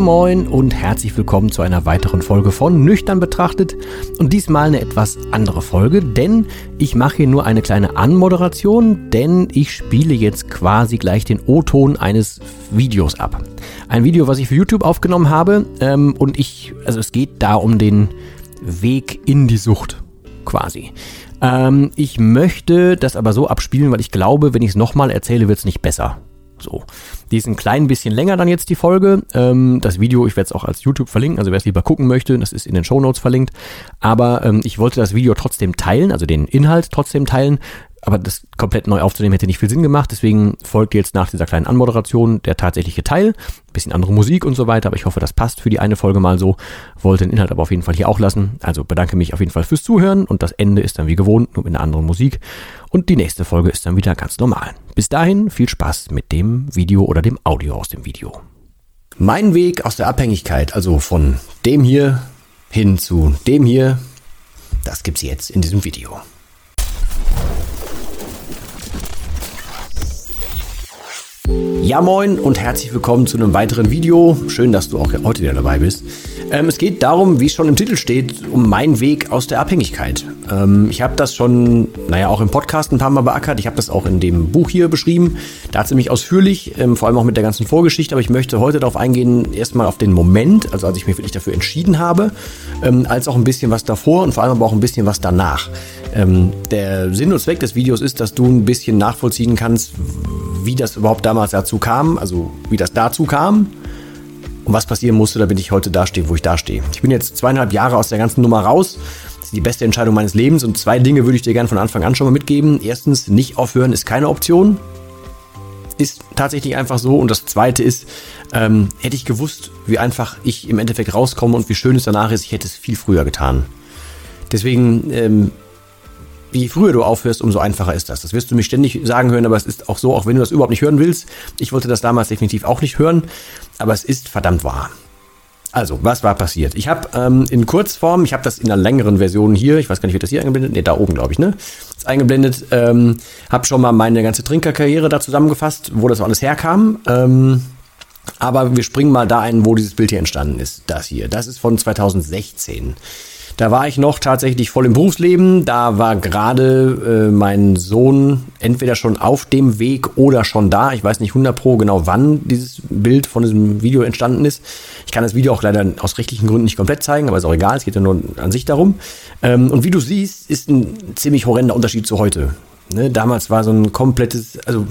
Moin und herzlich willkommen zu einer weiteren Folge von Nüchtern betrachtet und diesmal eine etwas andere Folge, denn ich mache hier nur eine kleine Anmoderation, denn ich spiele jetzt quasi gleich den O-Ton eines Videos ab. Ein Video, was ich für YouTube aufgenommen habe ähm, und ich, also es geht da um den Weg in die Sucht quasi. Ähm, ich möchte das aber so abspielen, weil ich glaube, wenn ich es nochmal erzähle, wird es nicht besser. So. Die ist ein klein bisschen länger dann jetzt die Folge. Ähm, das Video, ich werde es auch als YouTube verlinken, also wer es lieber gucken möchte, das ist in den Show Notes verlinkt. Aber ähm, ich wollte das Video trotzdem teilen, also den Inhalt trotzdem teilen, aber das komplett neu aufzunehmen hätte nicht viel Sinn gemacht. Deswegen folgt jetzt nach dieser kleinen Anmoderation der tatsächliche Teil. bisschen andere Musik und so weiter, aber ich hoffe, das passt für die eine Folge mal so. Wollte den Inhalt aber auf jeden Fall hier auch lassen. Also bedanke mich auf jeden Fall fürs Zuhören und das Ende ist dann wie gewohnt, nur mit einer anderen Musik. Und die nächste Folge ist dann wieder ganz normal. Bis dahin viel Spaß mit dem Video oder dem Audio aus dem Video. Mein Weg aus der Abhängigkeit, also von dem hier hin zu dem hier, das gibt's jetzt in diesem Video. Ja moin und herzlich willkommen zu einem weiteren Video. Schön, dass du auch heute wieder dabei bist. Ähm, es geht darum, wie es schon im Titel steht, um meinen Weg aus der Abhängigkeit. Ähm, ich habe das schon, naja, auch im Podcast ein paar Mal beackert. Ich habe das auch in dem Buch hier beschrieben. Da ziemlich ausführlich, ähm, vor allem auch mit der ganzen Vorgeschichte. Aber ich möchte heute darauf eingehen, erstmal auf den Moment, also als ich mich wirklich dafür entschieden habe, ähm, als auch ein bisschen was davor und vor allem aber auch ein bisschen was danach. Ähm, der Sinn und Zweck des Videos ist, dass du ein bisschen nachvollziehen kannst, wie das überhaupt damals dazu kam, also wie das dazu kam und was passieren musste, damit ich heute dastehe, wo ich dastehe. Ich bin jetzt zweieinhalb Jahre aus der ganzen Nummer raus. Das ist die beste Entscheidung meines Lebens und zwei Dinge würde ich dir gerne von Anfang an schon mal mitgeben. Erstens, nicht aufhören ist keine Option. Ist tatsächlich einfach so. Und das zweite ist, ähm, hätte ich gewusst, wie einfach ich im Endeffekt rauskomme und wie schön es danach ist, ich hätte es viel früher getan. Deswegen ähm, je früher du aufhörst, umso einfacher ist das. Das wirst du mich ständig sagen hören, aber es ist auch so, auch wenn du das überhaupt nicht hören willst. Ich wollte das damals definitiv auch nicht hören, aber es ist verdammt wahr. Also, was war passiert? Ich habe ähm, in Kurzform, ich habe das in einer längeren Version hier, ich weiß gar nicht, wird das hier eingeblendet? Ne, da oben, glaube ich, ne? Ist eingeblendet, ähm, habe schon mal meine ganze Trinkerkarriere da zusammengefasst, wo das alles herkam. Ähm, aber wir springen mal da ein, wo dieses Bild hier entstanden ist. Das hier, das ist von 2016. Da war ich noch tatsächlich voll im Berufsleben. Da war gerade äh, mein Sohn entweder schon auf dem Weg oder schon da. Ich weiß nicht 100 pro genau, wann dieses Bild von diesem Video entstanden ist. Ich kann das Video auch leider aus rechtlichen Gründen nicht komplett zeigen, aber ist auch egal. Es geht ja nur an sich darum. Ähm, und wie du siehst, ist ein ziemlich horrender Unterschied zu heute. Ne? Damals war so ein komplettes, also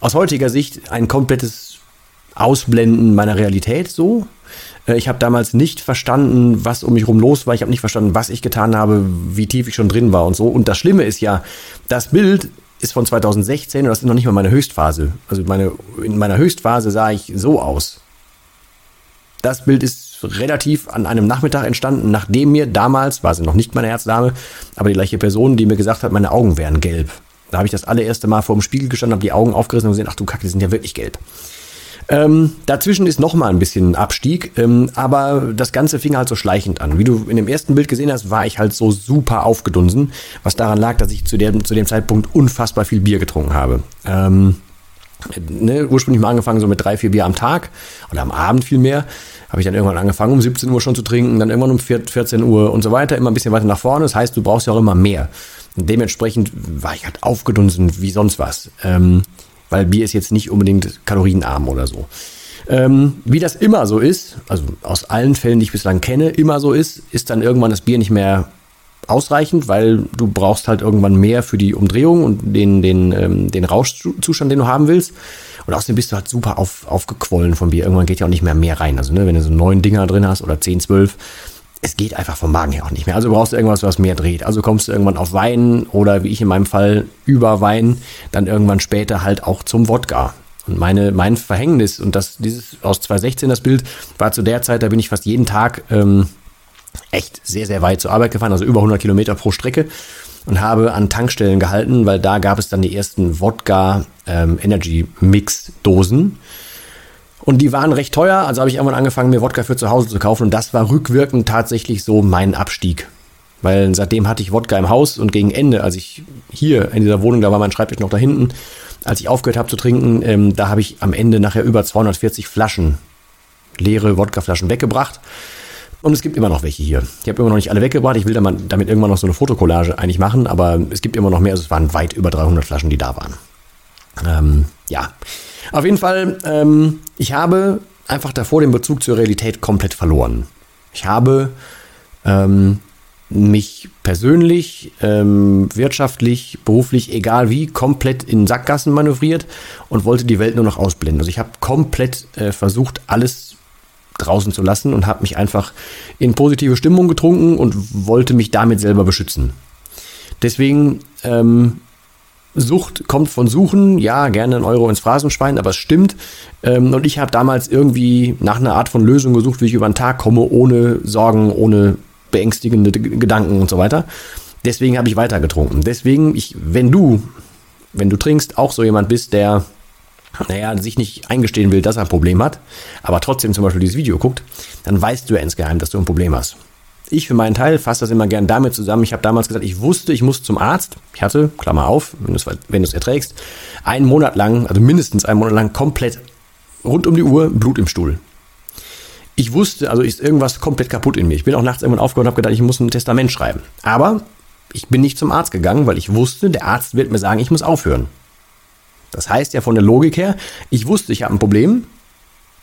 aus heutiger Sicht ein komplettes Ausblenden meiner Realität so. Äh, ich habe damals nicht verstanden, was um mich herum los war. Ich habe nicht verstanden, was ich getan habe, wie tief ich schon drin war und so. Und das Schlimme ist ja, das Bild ist von 2016 und das ist noch nicht mal meine Höchstphase. Also meine, in meiner Höchstphase sah ich so aus. Das Bild ist relativ an einem Nachmittag entstanden, nachdem mir damals, war sie noch nicht meine Herzdame, aber die gleiche Person, die mir gesagt hat, meine Augen wären gelb. Da habe ich das allererste Mal vor dem Spiegel gestanden, habe die Augen aufgerissen und gesehen, ach du Kacke, die sind ja wirklich gelb. Ähm, dazwischen ist noch mal ein bisschen Abstieg, ähm, aber das Ganze fing halt so schleichend an. Wie du in dem ersten Bild gesehen hast, war ich halt so super aufgedunsen, was daran lag, dass ich zu dem, zu dem Zeitpunkt unfassbar viel Bier getrunken habe. Ähm, ne, ursprünglich mal angefangen so mit drei, vier Bier am Tag oder am Abend viel mehr. Habe ich dann irgendwann angefangen, um 17 Uhr schon zu trinken, dann irgendwann um 14 Uhr und so weiter, immer ein bisschen weiter nach vorne. Das heißt, du brauchst ja auch immer mehr. Und dementsprechend war ich halt aufgedunsen wie sonst was. Ähm, weil Bier ist jetzt nicht unbedingt kalorienarm oder so. Ähm, wie das immer so ist, also aus allen Fällen, die ich bislang kenne, immer so ist, ist dann irgendwann das Bier nicht mehr ausreichend, weil du brauchst halt irgendwann mehr für die Umdrehung und den, den, ähm, den Rauschzustand, den du haben willst. Und außerdem bist du halt super auf, aufgequollen vom Bier. Irgendwann geht ja auch nicht mehr mehr rein. Also, ne, wenn du so neun Dinger drin hast oder zehn, zwölf, es geht einfach vom Magen her auch nicht mehr. Also brauchst du irgendwas, was mehr dreht. Also kommst du irgendwann auf Wein oder wie ich in meinem Fall über Wein, dann irgendwann später halt auch zum Wodka. Und meine, mein Verhängnis, und das, dieses aus 2016 das Bild, war zu der Zeit, da bin ich fast jeden Tag ähm, echt sehr, sehr weit zur Arbeit gefahren, also über 100 Kilometer pro Strecke und habe an Tankstellen gehalten, weil da gab es dann die ersten Wodka ähm, Energy Mix Dosen. Und die waren recht teuer, also habe ich irgendwann angefangen, mir Wodka für zu Hause zu kaufen und das war rückwirkend tatsächlich so mein Abstieg. Weil seitdem hatte ich Wodka im Haus und gegen Ende, als ich hier in dieser Wohnung, da war mein Schreibtisch noch da hinten, als ich aufgehört habe zu trinken, ähm, da habe ich am Ende nachher über 240 Flaschen, leere Wodkaflaschen weggebracht. Und es gibt immer noch welche hier. Ich habe immer noch nicht alle weggebracht. Ich will damit irgendwann noch so eine Fotokollage eigentlich machen, aber es gibt immer noch mehr. Also es waren weit über 300 Flaschen, die da waren. Ähm, ja, auf jeden Fall, ähm, ich habe einfach davor den Bezug zur Realität komplett verloren. Ich habe ähm, mich persönlich, ähm, wirtschaftlich, beruflich, egal wie, komplett in Sackgassen manövriert und wollte die Welt nur noch ausblenden. Also ich habe komplett äh, versucht, alles draußen zu lassen und habe mich einfach in positive Stimmung getrunken und wollte mich damit selber beschützen. Deswegen, ähm, Sucht kommt von Suchen, ja, gerne ein Euro ins Phrasenschwein, aber es stimmt. Ähm, und ich habe damals irgendwie nach einer Art von Lösung gesucht, wie ich über den Tag komme, ohne Sorgen, ohne beängstigende Gedanken und so weiter. Deswegen habe ich weiter getrunken. Deswegen, ich, wenn du, wenn du trinkst, auch so jemand bist, der naja, sich nicht eingestehen will, dass er ein Problem hat, aber trotzdem zum Beispiel dieses Video guckt, dann weißt du ja insgeheim, dass du ein Problem hast. Ich für meinen Teil fasse das immer gern damit zusammen. Ich habe damals gesagt, ich wusste, ich muss zum Arzt. Ich hatte, Klammer auf, wenn du es erträgst, einen Monat lang, also mindestens einen Monat lang, komplett rund um die Uhr Blut im Stuhl. Ich wusste, also ist irgendwas komplett kaputt in mir. Ich bin auch nachts irgendwann aufgehört und habe gedacht, ich muss ein Testament schreiben. Aber ich bin nicht zum Arzt gegangen, weil ich wusste, der Arzt wird mir sagen, ich muss aufhören. Das heißt ja von der Logik her, ich wusste, ich habe ein Problem,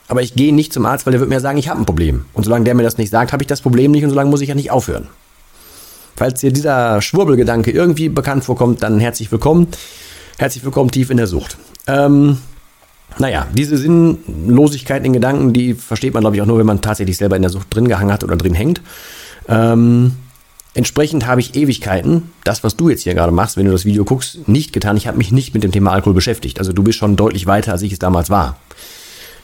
aber ich gehe nicht zum Arzt, weil der wird mir sagen, ich habe ein Problem. Und solange der mir das nicht sagt, habe ich das Problem nicht und solange muss ich ja nicht aufhören. Falls dir dieser Schwurbelgedanke irgendwie bekannt vorkommt, dann herzlich willkommen. Herzlich willkommen tief in der Sucht. Ähm, naja, diese Sinnlosigkeit in Gedanken, die versteht man, glaube ich, auch nur, wenn man tatsächlich selber in der Sucht drin gehangen hat oder drin hängt. Ähm, Entsprechend habe ich Ewigkeiten, das, was du jetzt hier gerade machst, wenn du das Video guckst, nicht getan. Ich habe mich nicht mit dem Thema Alkohol beschäftigt. Also du bist schon deutlich weiter, als ich es damals war.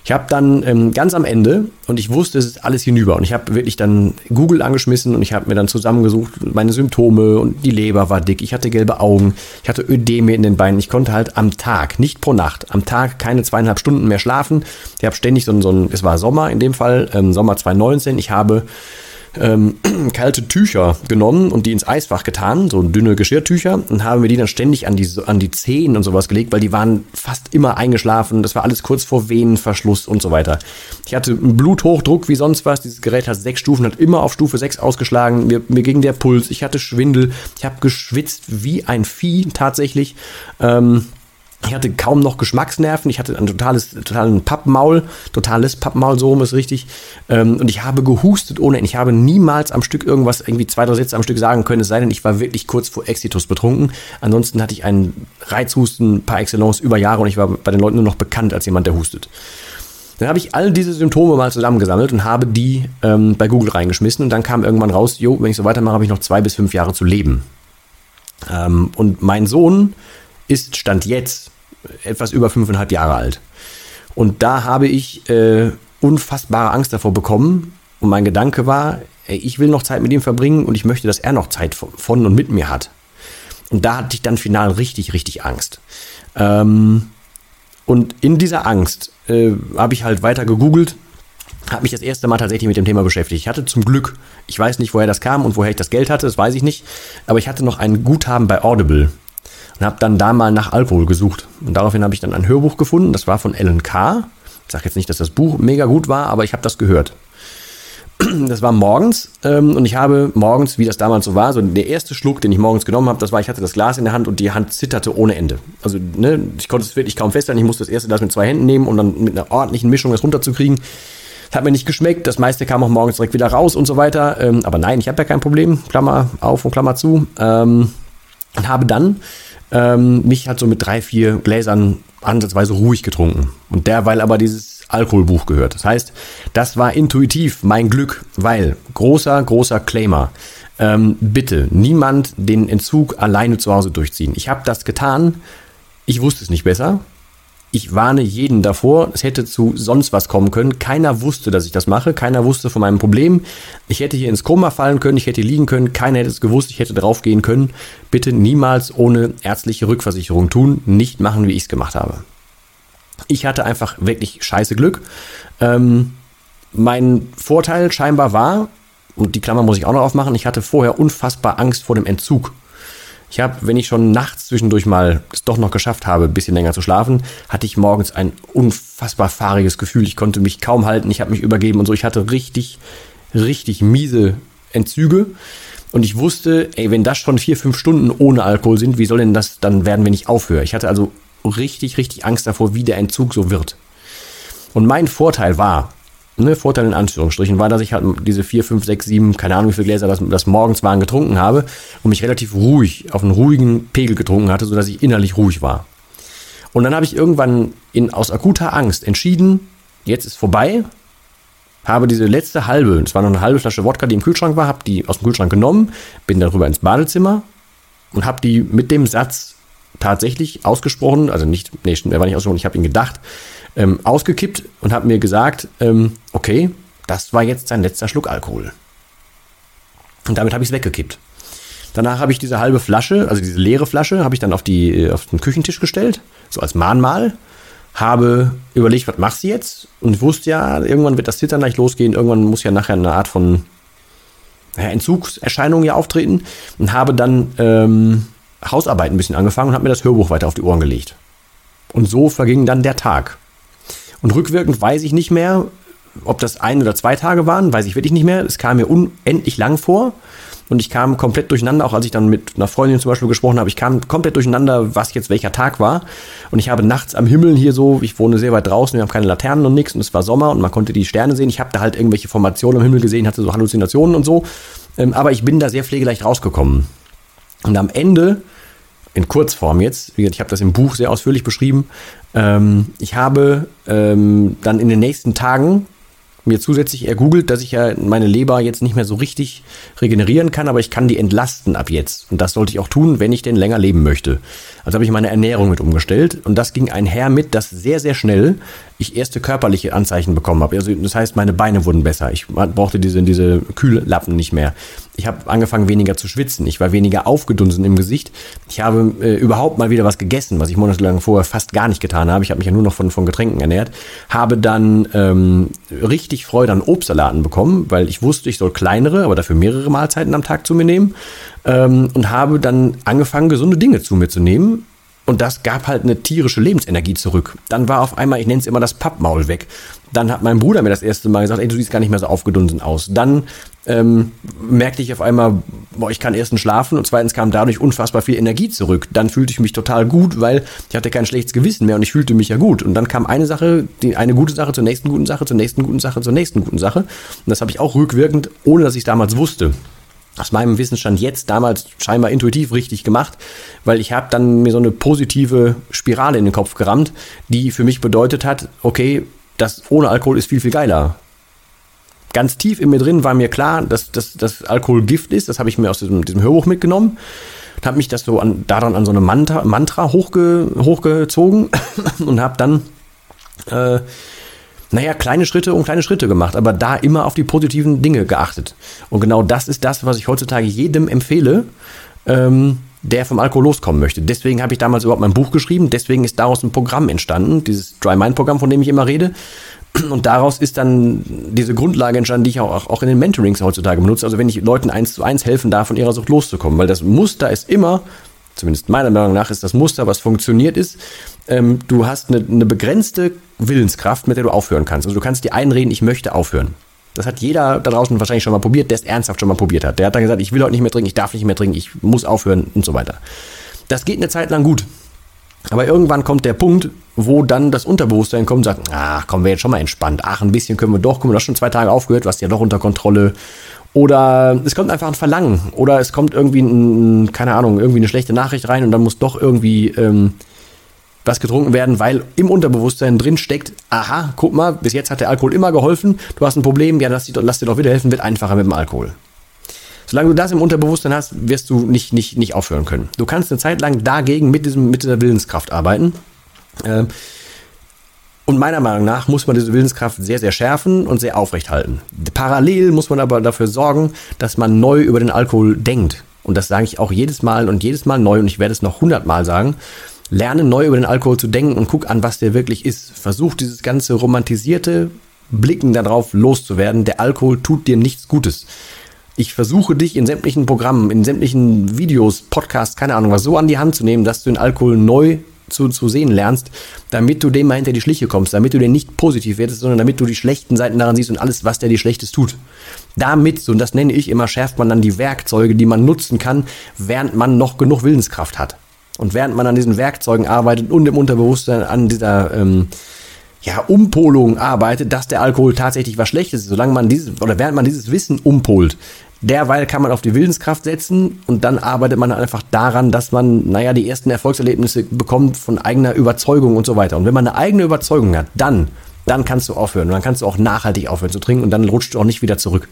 Ich habe dann ähm, ganz am Ende, und ich wusste, es ist alles hinüber, und ich habe wirklich dann Google angeschmissen und ich habe mir dann zusammengesucht, meine Symptome und die Leber war dick, ich hatte gelbe Augen, ich hatte Ödeme in den Beinen, ich konnte halt am Tag, nicht pro Nacht, am Tag keine zweieinhalb Stunden mehr schlafen. Ich habe ständig so ein, so ein, es war Sommer in dem Fall, ähm, Sommer 2019, ich habe ähm, kalte Tücher genommen und die ins Eisfach getan, so dünne Geschirrtücher, und haben wir die dann ständig an die, an die Zehen und sowas gelegt, weil die waren fast immer eingeschlafen. Das war alles kurz vor Venenverschluss und so weiter. Ich hatte einen Bluthochdruck wie sonst was. Dieses Gerät hat sechs Stufen, hat immer auf Stufe sechs ausgeschlagen. Mir, mir ging der Puls, ich hatte Schwindel, ich habe geschwitzt wie ein Vieh tatsächlich. Ähm, ich hatte kaum noch Geschmacksnerven. Ich hatte ein totales, totalen Pappmaul, totales Pappmaul, so ist richtig. Ähm, und ich habe gehustet ohne Ende. Ich habe niemals am Stück irgendwas, irgendwie zwei, drei Sätze am Stück sagen können, es sei denn, ich war wirklich kurz vor Exitus betrunken. Ansonsten hatte ich einen Reizhusten par excellence über Jahre und ich war bei den Leuten nur noch bekannt als jemand, der hustet. Dann habe ich all diese Symptome mal zusammengesammelt und habe die ähm, bei Google reingeschmissen und dann kam irgendwann raus, jo, wenn ich so weitermache, habe ich noch zwei bis fünf Jahre zu leben. Ähm, und mein Sohn ist Stand jetzt etwas über fünfeinhalb Jahre alt. Und da habe ich äh, unfassbare Angst davor bekommen. Und mein Gedanke war, ey, ich will noch Zeit mit ihm verbringen und ich möchte, dass er noch Zeit von und mit mir hat. Und da hatte ich dann final richtig, richtig Angst. Ähm, und in dieser Angst äh, habe ich halt weiter gegoogelt, habe mich das erste Mal tatsächlich mit dem Thema beschäftigt. Ich hatte zum Glück, ich weiß nicht, woher das kam und woher ich das Geld hatte, das weiß ich nicht, aber ich hatte noch ein Guthaben bei Audible und habe dann da mal nach Alkohol gesucht. Und daraufhin habe ich dann ein Hörbuch gefunden, das war von Ellen K. Ich sage jetzt nicht, dass das Buch mega gut war, aber ich habe das gehört. Das war morgens ähm, und ich habe morgens, wie das damals so war, so der erste Schluck, den ich morgens genommen habe, das war, ich hatte das Glas in der Hand und die Hand zitterte ohne Ende. Also ne, ich konnte es wirklich kaum festhalten, ich musste das erste Glas mit zwei Händen nehmen und dann mit einer ordentlichen Mischung das runterzukriegen. Hat mir nicht geschmeckt, das meiste kam auch morgens direkt wieder raus und so weiter. Ähm, aber nein, ich habe ja kein Problem, Klammer auf und Klammer zu. Ähm, und habe dann ähm, mich halt so mit drei, vier Gläsern ansatzweise ruhig getrunken. Und derweil aber dieses Alkoholbuch gehört. Das heißt, das war intuitiv mein Glück, weil großer, großer Claimer. Ähm, bitte niemand den Entzug alleine zu Hause durchziehen. Ich habe das getan. Ich wusste es nicht besser. Ich warne jeden davor, es hätte zu sonst was kommen können. Keiner wusste, dass ich das mache. Keiner wusste von meinem Problem. Ich hätte hier ins Koma fallen können, ich hätte liegen können. Keiner hätte es gewusst, ich hätte draufgehen können. Bitte niemals ohne ärztliche Rückversicherung tun. Nicht machen, wie ich es gemacht habe. Ich hatte einfach wirklich scheiße Glück. Ähm, mein Vorteil scheinbar war, und die Klammer muss ich auch noch aufmachen, ich hatte vorher unfassbar Angst vor dem Entzug. Ich habe, wenn ich schon nachts zwischendurch mal es doch noch geschafft habe, ein bisschen länger zu schlafen, hatte ich morgens ein unfassbar fahriges Gefühl. Ich konnte mich kaum halten, ich habe mich übergeben und so. Ich hatte richtig, richtig miese Entzüge. Und ich wusste, ey, wenn das schon vier, fünf Stunden ohne Alkohol sind, wie soll denn das dann werden, wenn ich aufhöre? Ich hatte also richtig, richtig Angst davor, wie der Entzug so wird. Und mein Vorteil war, ne, Vorteil in Anführungsstrichen, war, dass ich halt diese vier, fünf, sechs, sieben, keine Ahnung, wie viele Gläser das, das morgens waren, getrunken habe und mich relativ ruhig, auf einen ruhigen Pegel getrunken hatte, sodass ich innerlich ruhig war. Und dann habe ich irgendwann in, aus akuter Angst entschieden, jetzt ist vorbei, habe diese letzte halbe, es war noch eine halbe Flasche Wodka, die im Kühlschrank war, habe die aus dem Kühlschrank genommen, bin darüber ins Badezimmer und habe die mit dem Satz tatsächlich ausgesprochen, also nicht, nee, er war nicht ausgesprochen, ich habe ihn gedacht, ähm, ausgekippt und habe mir gesagt, ähm, okay, das war jetzt sein letzter Schluck Alkohol. Und damit habe ich es weggekippt. Danach habe ich diese halbe Flasche, also diese leere Flasche, habe ich dann auf, die, auf den Küchentisch gestellt, so als Mahnmal. Habe überlegt, was machst du jetzt? Und wusste ja, irgendwann wird das Zittern leicht losgehen, irgendwann muss ja nachher eine Art von ja, Entzugserscheinung ja auftreten. Und habe dann ähm, Hausarbeit ein bisschen angefangen und habe mir das Hörbuch weiter auf die Ohren gelegt. Und so verging dann der Tag. Und rückwirkend weiß ich nicht mehr, ob das ein oder zwei Tage waren, weiß ich wirklich nicht mehr. Es kam mir unendlich lang vor. Und ich kam komplett durcheinander, auch als ich dann mit einer Freundin zum Beispiel gesprochen habe, ich kam komplett durcheinander, was jetzt welcher Tag war. Und ich habe nachts am Himmel hier so, ich wohne sehr weit draußen, wir haben keine Laternen und nichts und es war Sommer und man konnte die Sterne sehen. Ich habe da halt irgendwelche Formationen am Himmel gesehen, hatte so Halluzinationen und so. Ähm, aber ich bin da sehr pflegeleicht rausgekommen. Und am Ende in Kurzform jetzt, ich habe das im Buch sehr ausführlich beschrieben, ähm, ich habe ähm, dann in den nächsten Tagen mir zusätzlich ergoogelt, dass ich ja meine Leber jetzt nicht mehr so richtig regenerieren kann, aber ich kann die entlasten ab jetzt. Und das sollte ich auch tun, wenn ich denn länger leben möchte. Also habe ich meine Ernährung mit umgestellt und das ging einher mit, dass sehr, sehr schnell ich erste körperliche Anzeichen bekommen habe. Also das heißt, meine Beine wurden besser. Ich brauchte diese, diese Kühllappen nicht mehr. Ich habe angefangen, weniger zu schwitzen. Ich war weniger aufgedunsen im Gesicht. Ich habe äh, überhaupt mal wieder was gegessen, was ich monatelang vorher fast gar nicht getan habe. Ich habe mich ja nur noch von, von Getränken ernährt. Habe dann ähm, richtig Freude an Obstsalaten bekommen, weil ich wusste, ich soll kleinere, aber dafür mehrere Mahlzeiten am Tag zu mir nehmen. Ähm, und habe dann angefangen, gesunde Dinge zu mir zu nehmen und das gab halt eine tierische Lebensenergie zurück. Dann war auf einmal, ich nenne es immer das Pappmaul weg. Dann hat mein Bruder mir das erste Mal gesagt, ey, du siehst gar nicht mehr so aufgedunsen aus. Dann ähm, merkte ich auf einmal, boah, ich kann erstens schlafen und zweitens kam dadurch unfassbar viel Energie zurück. Dann fühlte ich mich total gut, weil ich hatte kein schlechtes Gewissen mehr und ich fühlte mich ja gut. Und dann kam eine Sache, die, eine gute Sache zur nächsten guten Sache, zur nächsten guten Sache, zur nächsten guten Sache. Und das habe ich auch rückwirkend, ohne dass ich damals wusste, aus meinem Wissensstand jetzt damals scheinbar intuitiv richtig gemacht, weil ich habe dann mir so eine positive Spirale in den Kopf gerammt, die für mich bedeutet hat, okay, das ohne Alkohol ist viel, viel geiler. Ganz tief in mir drin war mir klar, dass, dass, dass Alkohol Gift ist, das habe ich mir aus diesem, diesem Hörbuch mitgenommen und habe mich das so an, daran an so eine Mantra, Mantra hochge, hochgezogen und habe dann äh, naja, kleine Schritte und kleine Schritte gemacht, aber da immer auf die positiven Dinge geachtet. Und genau das ist das, was ich heutzutage jedem empfehle, ähm, der vom Alkohol loskommen möchte. Deswegen habe ich damals überhaupt mein Buch geschrieben, deswegen ist daraus ein Programm entstanden, dieses Dry Mind Programm, von dem ich immer rede. Und daraus ist dann diese Grundlage entstanden, die ich auch, auch in den Mentorings heutzutage benutze. Also wenn ich Leuten eins zu eins helfen darf, von ihrer Sucht loszukommen, weil das Muster ist immer, zumindest meiner Meinung nach ist das Muster, was funktioniert ist, ähm, du hast eine, eine begrenzte Willenskraft, mit der du aufhören kannst. Also du kannst dir einreden, ich möchte aufhören. Das hat jeder da draußen wahrscheinlich schon mal probiert, der es ernsthaft schon mal probiert hat. Der hat dann gesagt, ich will heute nicht mehr trinken, ich darf nicht mehr trinken, ich muss aufhören und so weiter. Das geht eine Zeit lang gut. Aber irgendwann kommt der Punkt, wo dann das Unterbewusstsein kommt und sagt, ach, kommen wir jetzt schon mal entspannt. Ach, ein bisschen können wir doch, guck mal, du schon zwei Tage aufgehört, was ja doch unter Kontrolle. Oder es kommt einfach ein Verlangen. Oder es kommt irgendwie, ein, keine Ahnung, irgendwie eine schlechte Nachricht rein und dann muss doch irgendwie ähm, was getrunken werden, weil im Unterbewusstsein drin steckt, aha, guck mal, bis jetzt hat der Alkohol immer geholfen, du hast ein Problem, ja, lass, lass dir doch wieder helfen, wird einfacher mit dem Alkohol. Solange du das im Unterbewusstsein hast, wirst du nicht, nicht, nicht aufhören können. Du kannst eine Zeit lang dagegen mit, diesem, mit dieser Willenskraft arbeiten. Ähm, und meiner Meinung nach muss man diese Willenskraft sehr, sehr schärfen und sehr aufrecht halten. Parallel muss man aber dafür sorgen, dass man neu über den Alkohol denkt. Und das sage ich auch jedes Mal und jedes Mal neu und ich werde es noch hundertmal sagen. Lerne neu über den Alkohol zu denken und guck an, was der wirklich ist. Versuch dieses ganze romantisierte Blicken darauf loszuwerden. Der Alkohol tut dir nichts Gutes. Ich versuche dich in sämtlichen Programmen, in sämtlichen Videos, Podcasts, keine Ahnung was, so an die Hand zu nehmen, dass du den Alkohol neu zu, zu sehen lernst, damit du dem mal hinter die Schliche kommst, damit du den nicht positiv wirst, sondern damit du die schlechten Seiten daran siehst und alles, was der dir Schlechtes tut. Damit, und das nenne ich immer, schärft man dann die Werkzeuge, die man nutzen kann, während man noch genug Willenskraft hat. Und während man an diesen Werkzeugen arbeitet und im Unterbewusstsein an dieser ähm, ja, Umpolung arbeitet, dass der Alkohol tatsächlich was Schlechtes ist, solange man dieses, oder während man dieses Wissen umpolt, Derweil kann man auf die Willenskraft setzen und dann arbeitet man einfach daran, dass man, naja, die ersten Erfolgserlebnisse bekommt von eigener Überzeugung und so weiter. Und wenn man eine eigene Überzeugung hat, dann, dann kannst du aufhören. Und dann kannst du auch nachhaltig aufhören zu trinken und dann rutscht du auch nicht wieder zurück.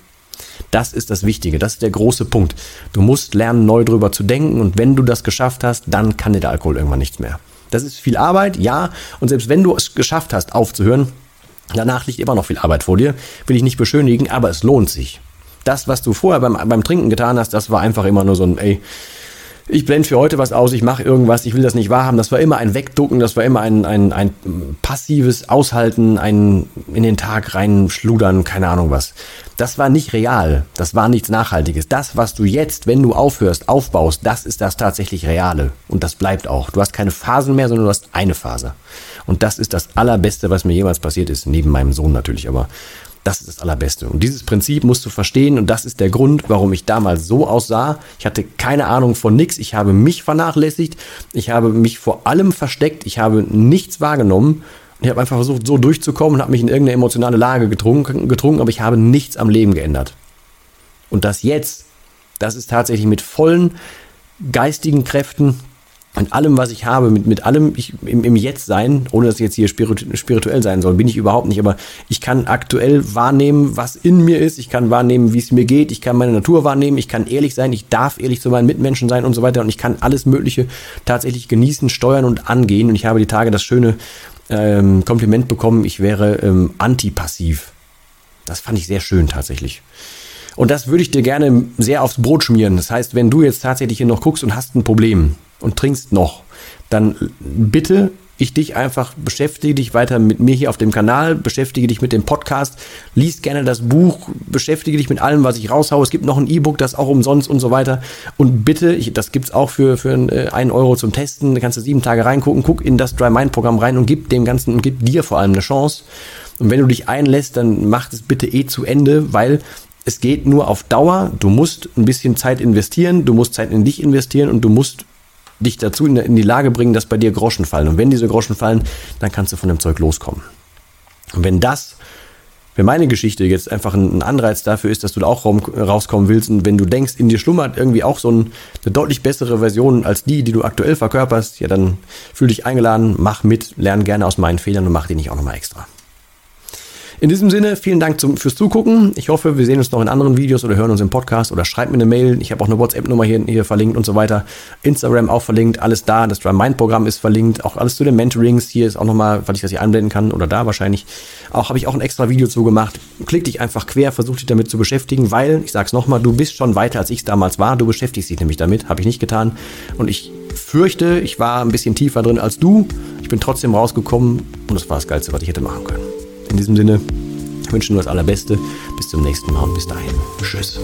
Das ist das Wichtige, das ist der große Punkt. Du musst lernen, neu drüber zu denken und wenn du das geschafft hast, dann kann dir der Alkohol irgendwann nichts mehr. Das ist viel Arbeit, ja, und selbst wenn du es geschafft hast, aufzuhören, danach liegt immer noch viel Arbeit vor dir, will ich nicht beschönigen, aber es lohnt sich das, was du vorher beim, beim Trinken getan hast, das war einfach immer nur so ein, ey, ich blende für heute was aus, ich mache irgendwas, ich will das nicht wahrhaben. Das war immer ein Wegducken, das war immer ein, ein, ein passives Aushalten, ein in den Tag reinschludern, keine Ahnung was. Das war nicht real, das war nichts Nachhaltiges. Das, was du jetzt, wenn du aufhörst, aufbaust, das ist das tatsächlich Reale. Und das bleibt auch. Du hast keine Phasen mehr, sondern du hast eine Phase. Und das ist das Allerbeste, was mir jemals passiert ist, neben meinem Sohn natürlich, aber das ist das Allerbeste. Und dieses Prinzip musst du verstehen und das ist der Grund, warum ich damals so aussah. Ich hatte keine Ahnung von nichts. Ich habe mich vernachlässigt. Ich habe mich vor allem versteckt. Ich habe nichts wahrgenommen. Ich habe einfach versucht, so durchzukommen und habe mich in irgendeine emotionale Lage getrunken, getrunken, aber ich habe nichts am Leben geändert. Und das jetzt, das ist tatsächlich mit vollen geistigen Kräften und allem, was ich habe, mit, mit allem ich, im, im Jetzt sein, ohne dass ich jetzt hier spirituell sein soll, bin ich überhaupt nicht, aber ich kann aktuell wahrnehmen, was in mir ist, ich kann wahrnehmen, wie es mir geht, ich kann meine Natur wahrnehmen, ich kann ehrlich sein, ich darf ehrlich zu meinen Mitmenschen sein und so weiter. Und ich kann alles Mögliche tatsächlich genießen, steuern und angehen. Und ich habe die Tage das schöne ähm, Kompliment bekommen, ich wäre ähm, antipassiv. Das fand ich sehr schön tatsächlich. Und das würde ich dir gerne sehr aufs Brot schmieren. Das heißt, wenn du jetzt tatsächlich hier noch guckst und hast ein Problem, und trinkst noch, dann bitte ich dich einfach, beschäftige dich weiter mit mir hier auf dem Kanal, beschäftige dich mit dem Podcast, liest gerne das Buch, beschäftige dich mit allem, was ich raushaue. Es gibt noch ein E-Book, das auch umsonst und so weiter. Und bitte, ich, das gibt's auch für, für äh, einen Euro zum Testen, da kannst du sieben Tage reingucken, guck in das Dry Mind Programm rein und gib dem Ganzen und gib dir vor allem eine Chance. Und wenn du dich einlässt, dann mach es bitte eh zu Ende, weil es geht nur auf Dauer. Du musst ein bisschen Zeit investieren, du musst Zeit in dich investieren und du musst dich dazu in die Lage bringen, dass bei dir Groschen fallen. Und wenn diese Groschen fallen, dann kannst du von dem Zeug loskommen. Und wenn das, wenn meine Geschichte jetzt einfach ein Anreiz dafür ist, dass du da auch rauskommen willst und wenn du denkst, in dir schlummert irgendwie auch so eine deutlich bessere Version als die, die du aktuell verkörperst, ja, dann fühl dich eingeladen, mach mit, lern gerne aus meinen Fehlern und mach die nicht auch nochmal extra. In diesem Sinne, vielen Dank zum, fürs Zugucken. Ich hoffe, wir sehen uns noch in anderen Videos oder hören uns im Podcast oder schreibt mir eine Mail. Ich habe auch eine WhatsApp-Nummer hier, hier verlinkt und so weiter. Instagram auch verlinkt, alles da. Das Dry Mind Programm ist verlinkt. Auch alles zu den Mentorings. Hier ist auch nochmal, weil ich das hier einblenden kann oder da wahrscheinlich. Auch habe ich auch ein extra Video zu gemacht. Klick dich einfach quer, versuch dich damit zu beschäftigen, weil, ich sag's nochmal, du bist schon weiter, als ich damals war. Du beschäftigst dich nämlich damit. Habe ich nicht getan. Und ich fürchte, ich war ein bisschen tiefer drin als du. Ich bin trotzdem rausgekommen und das war das Geilste, was ich hätte machen können. In diesem Sinne, ich wünsche nur das Allerbeste. Bis zum nächsten Mal und bis dahin. Tschüss.